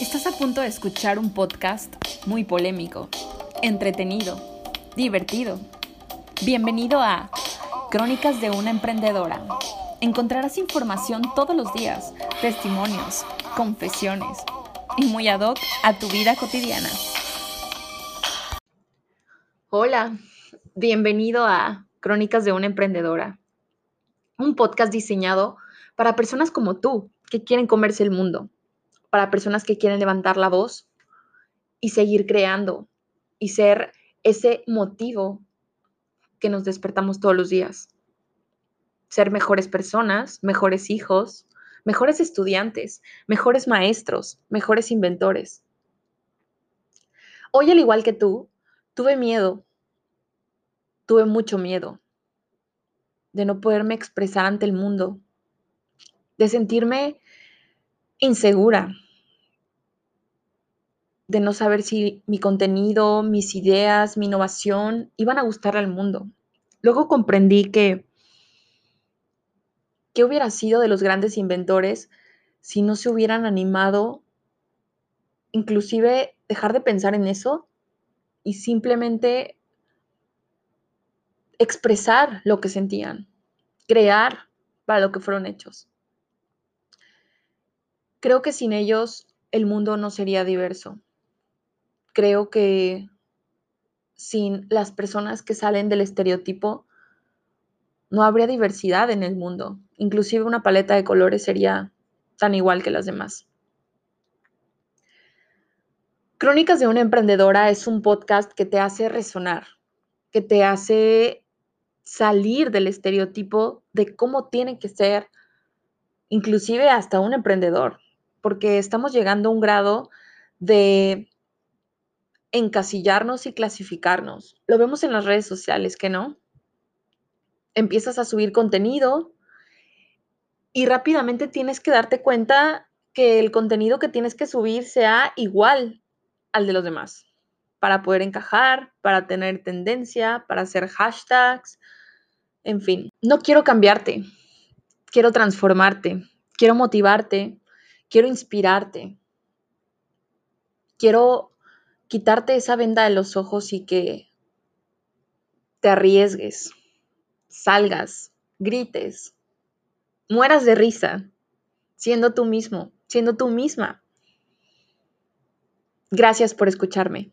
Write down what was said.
Estás a punto de escuchar un podcast muy polémico, entretenido, divertido. Bienvenido a Crónicas de una Emprendedora. Encontrarás información todos los días, testimonios, confesiones y muy ad hoc a tu vida cotidiana. Hola, bienvenido a Crónicas de una Emprendedora, un podcast diseñado para personas como tú que quieren comerse el mundo para personas que quieren levantar la voz y seguir creando y ser ese motivo que nos despertamos todos los días. Ser mejores personas, mejores hijos, mejores estudiantes, mejores maestros, mejores inventores. Hoy, al igual que tú, tuve miedo, tuve mucho miedo de no poderme expresar ante el mundo, de sentirme insegura, de no saber si mi contenido, mis ideas, mi innovación iban a gustar al mundo. Luego comprendí que qué hubiera sido de los grandes inventores si no se hubieran animado inclusive dejar de pensar en eso y simplemente expresar lo que sentían, crear para lo que fueron hechos. Creo que sin ellos el mundo no sería diverso creo que sin las personas que salen del estereotipo, no habría diversidad en el mundo. Inclusive una paleta de colores sería tan igual que las demás. Crónicas de una emprendedora es un podcast que te hace resonar, que te hace salir del estereotipo de cómo tiene que ser, inclusive hasta un emprendedor, porque estamos llegando a un grado de encasillarnos y clasificarnos. Lo vemos en las redes sociales, ¿que no? Empiezas a subir contenido y rápidamente tienes que darte cuenta que el contenido que tienes que subir sea igual al de los demás, para poder encajar, para tener tendencia, para hacer hashtags, en fin. No quiero cambiarte, quiero transformarte, quiero motivarte, quiero inspirarte, quiero quitarte esa venda de los ojos y que te arriesgues, salgas, grites, mueras de risa, siendo tú mismo, siendo tú misma. Gracias por escucharme.